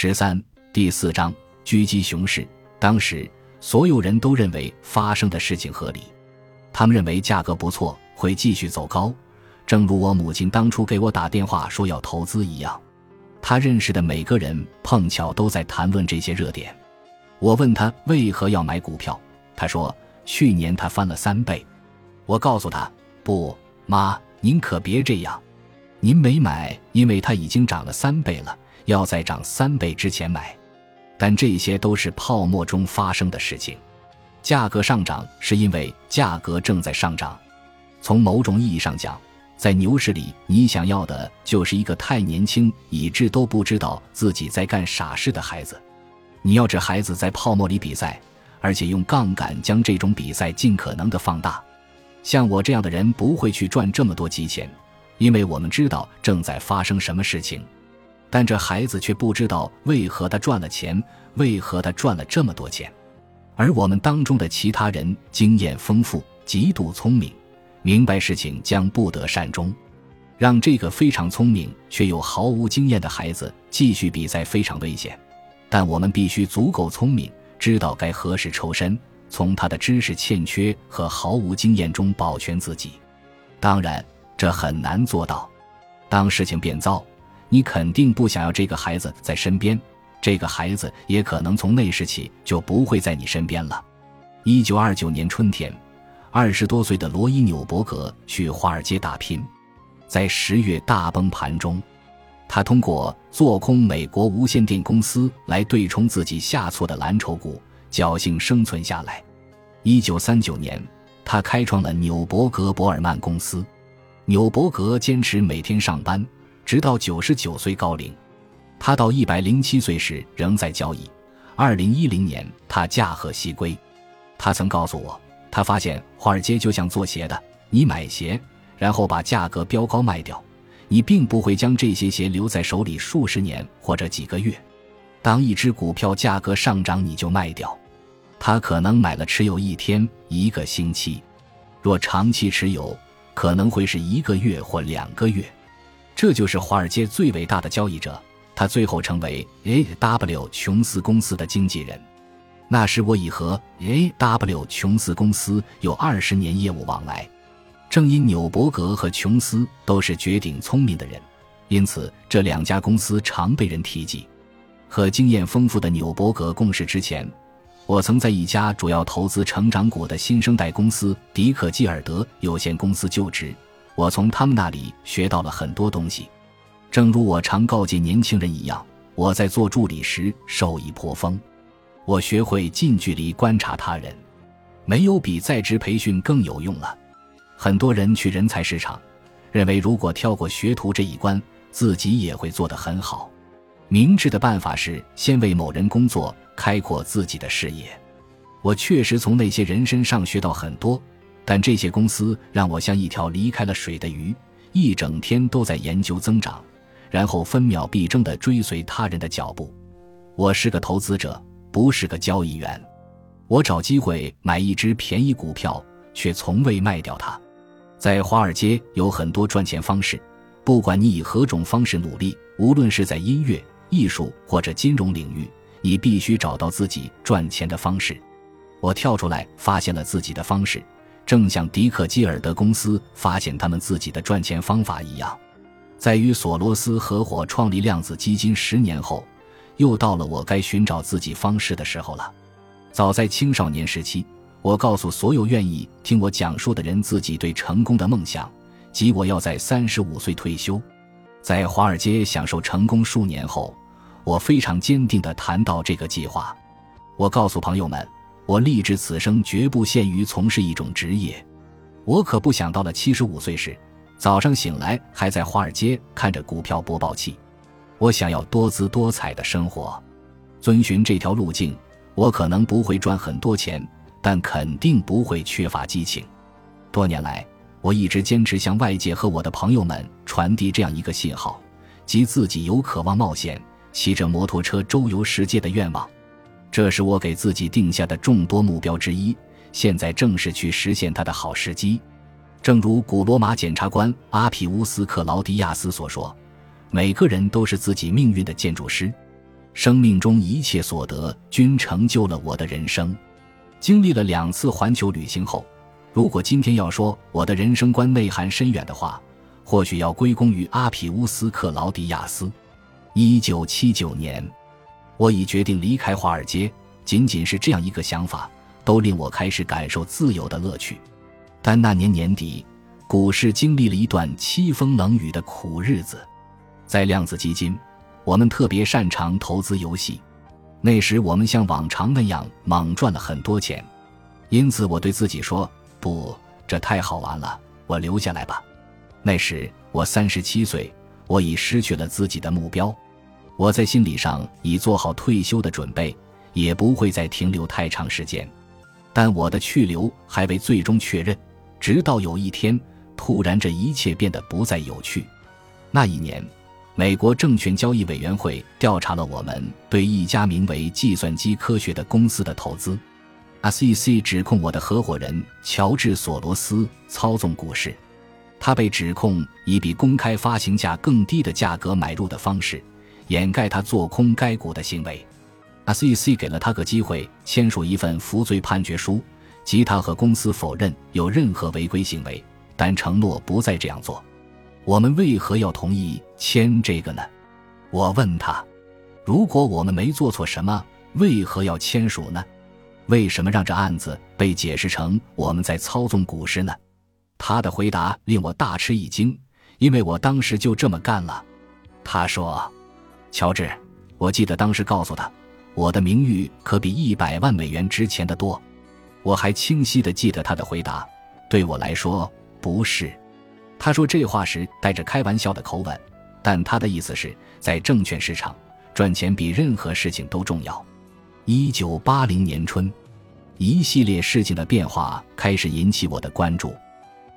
十三第四章狙击熊市。当时所有人都认为发生的事情合理，他们认为价格不错，会继续走高，正如我母亲当初给我打电话说要投资一样。他认识的每个人碰巧都在谈论这些热点。我问他为何要买股票，他说去年他翻了三倍。我告诉他不，妈，您可别这样，您没买，因为它已经涨了三倍了。要在涨三倍之前买，但这些都是泡沫中发生的事情。价格上涨是因为价格正在上涨。从某种意义上讲，在牛市里，你想要的就是一个太年轻以致都不知道自己在干傻事的孩子。你要这孩子在泡沫里比赛，而且用杠杆将这种比赛尽可能的放大。像我这样的人不会去赚这么多急钱，因为我们知道正在发生什么事情。但这孩子却不知道为何他赚了钱，为何他赚了这么多钱，而我们当中的其他人经验丰富，极度聪明，明白事情将不得善终，让这个非常聪明却又毫无经验的孩子继续比赛非常危险。但我们必须足够聪明，知道该何时抽身，从他的知识欠缺和毫无经验中保全自己。当然，这很难做到。当事情变糟。你肯定不想要这个孩子在身边，这个孩子也可能从那时起就不会在你身边了。一九二九年春天，二十多岁的罗伊纽伯格去华尔街打拼，在十月大崩盘中，他通过做空美国无线电公司来对冲自己下挫的蓝筹股，侥幸生存下来。一九三九年，他开创了纽伯格伯尔曼公司。纽伯格坚持每天上班。直到九十九岁高龄，他到一百零七岁时仍在交易。二零一零年，他驾鹤西归。他曾告诉我，他发现华尔街就像做鞋的，你买鞋，然后把价格标高卖掉，你并不会将这些鞋留在手里数十年或者几个月。当一只股票价格上涨，你就卖掉。他可能买了持有一天、一个星期，若长期持有，可能会是一个月或两个月。这就是华尔街最伟大的交易者，他最后成为 A.W. 琼斯公司的经纪人。那时我已和 A.W. 琼斯公司有二十年业务往来。正因纽伯格和琼斯都是绝顶聪明的人，因此这两家公司常被人提及。和经验丰富的纽伯格共事之前，我曾在一家主要投资成长股的新生代公司迪克基尔德有限公司就职。我从他们那里学到了很多东西，正如我常告诫年轻人一样。我在做助理时受益颇丰，我学会近距离观察他人，没有比在职培训更有用了。很多人去人才市场，认为如果跳过学徒这一关，自己也会做得很好。明智的办法是先为某人工作，开阔自己的视野。我确实从那些人身上学到很多。但这些公司让我像一条离开了水的鱼，一整天都在研究增长，然后分秒必争地追随他人的脚步。我是个投资者，不是个交易员。我找机会买一只便宜股票，却从未卖掉它。在华尔街有很多赚钱方式，不管你以何种方式努力，无论是在音乐、艺术或者金融领域，你必须找到自己赚钱的方式。我跳出来，发现了自己的方式。正像迪克基尔德公司发现他们自己的赚钱方法一样，在与索罗斯合伙创立量子基金十年后，又到了我该寻找自己方式的时候了。早在青少年时期，我告诉所有愿意听我讲述的人自己对成功的梦想，即我要在三十五岁退休，在华尔街享受成功数年后，我非常坚定地谈到这个计划。我告诉朋友们。我立志此生绝不限于从事一种职业，我可不想到了七十五岁时，早上醒来还在华尔街看着股票播报器。我想要多姿多彩的生活，遵循这条路径，我可能不会赚很多钱，但肯定不会缺乏激情。多年来，我一直坚持向外界和我的朋友们传递这样一个信号，即自己有渴望冒险、骑着摩托车周游世界的愿望。这是我给自己定下的众多目标之一，现在正是去实现它的好时机。正如古罗马检察官阿皮乌斯·克劳迪亚斯所说：“每个人都是自己命运的建筑师。”生命中一切所得均成就了我的人生。经历了两次环球旅行后，如果今天要说我的人生观内涵深远的话，或许要归功于阿皮乌斯·克劳迪亚斯。一九七九年，我已决定离开华尔街，仅仅是这样一个想法，都令我开始感受自由的乐趣。但那年年底，股市经历了一段凄风冷雨的苦日子。在量子基金，我们特别擅长投资游戏。那时我们像往常那样猛赚了很多钱，因此我对自己说：“不，这太好玩了，我留下来吧。”那时我三十七岁，我已失去了自己的目标，我在心理上已做好退休的准备，也不会再停留太长时间。但我的去留还未最终确认，直到有一天，突然这一切变得不再有趣。那一年。美国证券交易委员会调查了我们对一家名为“计算机科学”的公司的投资。SEC 指控我的合伙人乔治·索罗斯操纵股市，他被指控以比公开发行价更低的价格买入的方式掩盖他做空该股的行为。SEC 给了他个机会，签署一份服罪判决书，即他和公司否认有任何违规行为，但承诺不再这样做。我们为何要同意签这个呢？我问他：“如果我们没做错什么，为何要签署呢？为什么让这案子被解释成我们在操纵股市呢？”他的回答令我大吃一惊，因为我当时就这么干了。他说：“乔治，我记得当时告诉他，我的名誉可比一百万美元值钱的多。”我还清晰地记得他的回答：“对我来说，不是。”他说这话时带着开玩笑的口吻，但他的意思是在证券市场赚钱比任何事情都重要。一九八零年春，一系列事情的变化开始引起我的关注。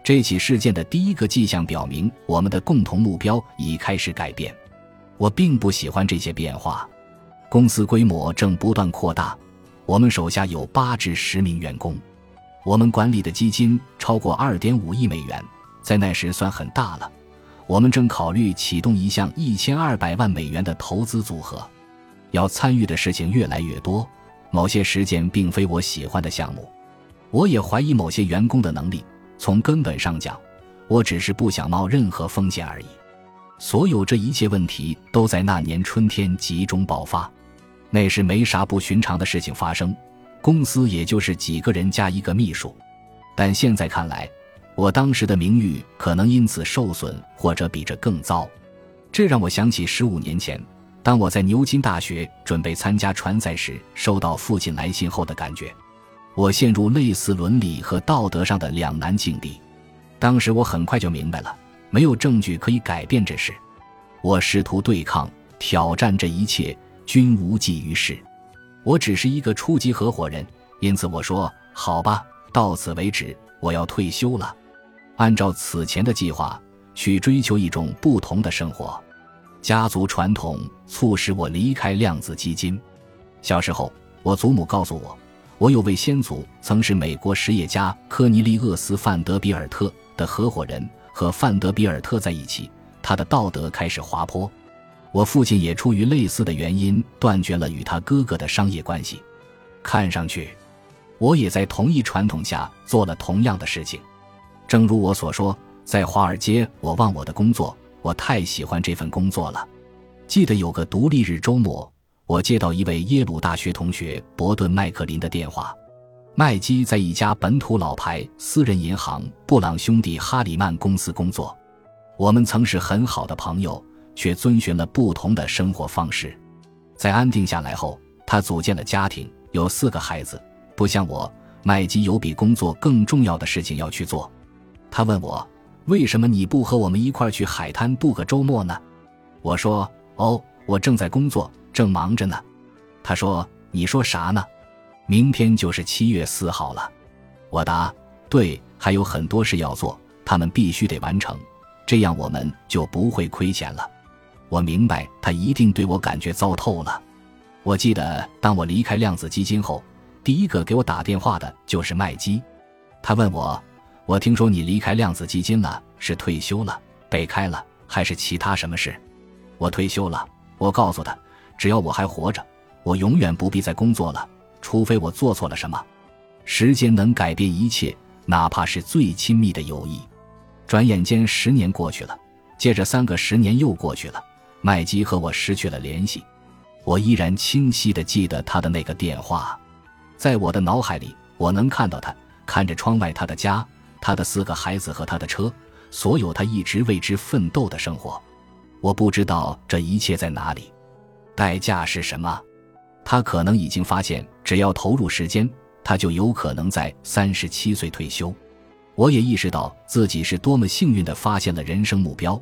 这起事件的第一个迹象表明，我们的共同目标已开始改变。我并不喜欢这些变化。公司规模正不断扩大，我们手下有八至十名员工，我们管理的基金超过二点五亿美元。在那时算很大了，我们正考虑启动一项一千二百万美元的投资组合，要参与的事情越来越多，某些时间并非我喜欢的项目，我也怀疑某些员工的能力。从根本上讲，我只是不想冒任何风险而已。所有这一切问题都在那年春天集中爆发，那时没啥不寻常的事情发生，公司也就是几个人加一个秘书，但现在看来。我当时的名誉可能因此受损，或者比这更糟。这让我想起十五年前，当我在牛津大学准备参加传赛时，收到父亲来信后的感觉。我陷入类似伦理和道德上的两难境地。当时我很快就明白了，没有证据可以改变这事。我试图对抗、挑战这一切，均无济于事。我只是一个初级合伙人，因此我说：“好吧，到此为止，我要退休了。”按照此前的计划去追求一种不同的生活，家族传统促使我离开量子基金。小时候，我祖母告诉我，我有位先祖曾是美国实业家科尼利厄斯·范德比尔特的合伙人，和范德比尔特在一起，他的道德开始滑坡。我父亲也出于类似的原因断绝了与他哥哥的商业关系。看上去，我也在同一传统下做了同样的事情。正如我所说，在华尔街，我忘我的工作，我太喜欢这份工作了。记得有个独立日周末，我接到一位耶鲁大学同学伯顿·麦克林的电话。麦基在一家本土老牌私人银行布朗兄弟哈里曼公司工作。我们曾是很好的朋友，却遵循了不同的生活方式。在安定下来后，他组建了家庭，有四个孩子。不像我，麦基有比工作更重要的事情要去做。他问我：“为什么你不和我们一块去海滩度个周末呢？”我说：“哦，我正在工作，正忙着呢。”他说：“你说啥呢？明天就是七月四号了。”我答：“对，还有很多事要做，他们必须得完成，这样我们就不会亏钱了。”我明白他一定对我感觉糟透了。我记得当我离开量子基金后，第一个给我打电话的就是麦基，他问我。我听说你离开量子基金了，是退休了、被开了，还是其他什么事？我退休了。我告诉他，只要我还活着，我永远不必再工作了，除非我做错了什么。时间能改变一切，哪怕是最亲密的友谊。转眼间十年过去了，接着三个十年又过去了，麦基和我失去了联系。我依然清晰地记得他的那个电话，在我的脑海里，我能看到他看着窗外他的家、他的四个孩子和他的车，所有他一直为之奋斗的生活。我不知道这一切在哪里，代价是什么？他可能已经发现，只要投入时间，他就有可能在三十七岁退休。我也意识到自己是多么幸运地发现了人生目标，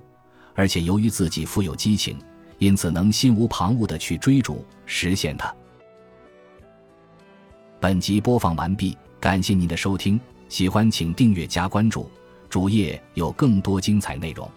而且由于自己富有激情。因此，能心无旁骛的去追逐、实现它。本集播放完毕，感谢您的收听，喜欢请订阅加关注，主页有更多精彩内容。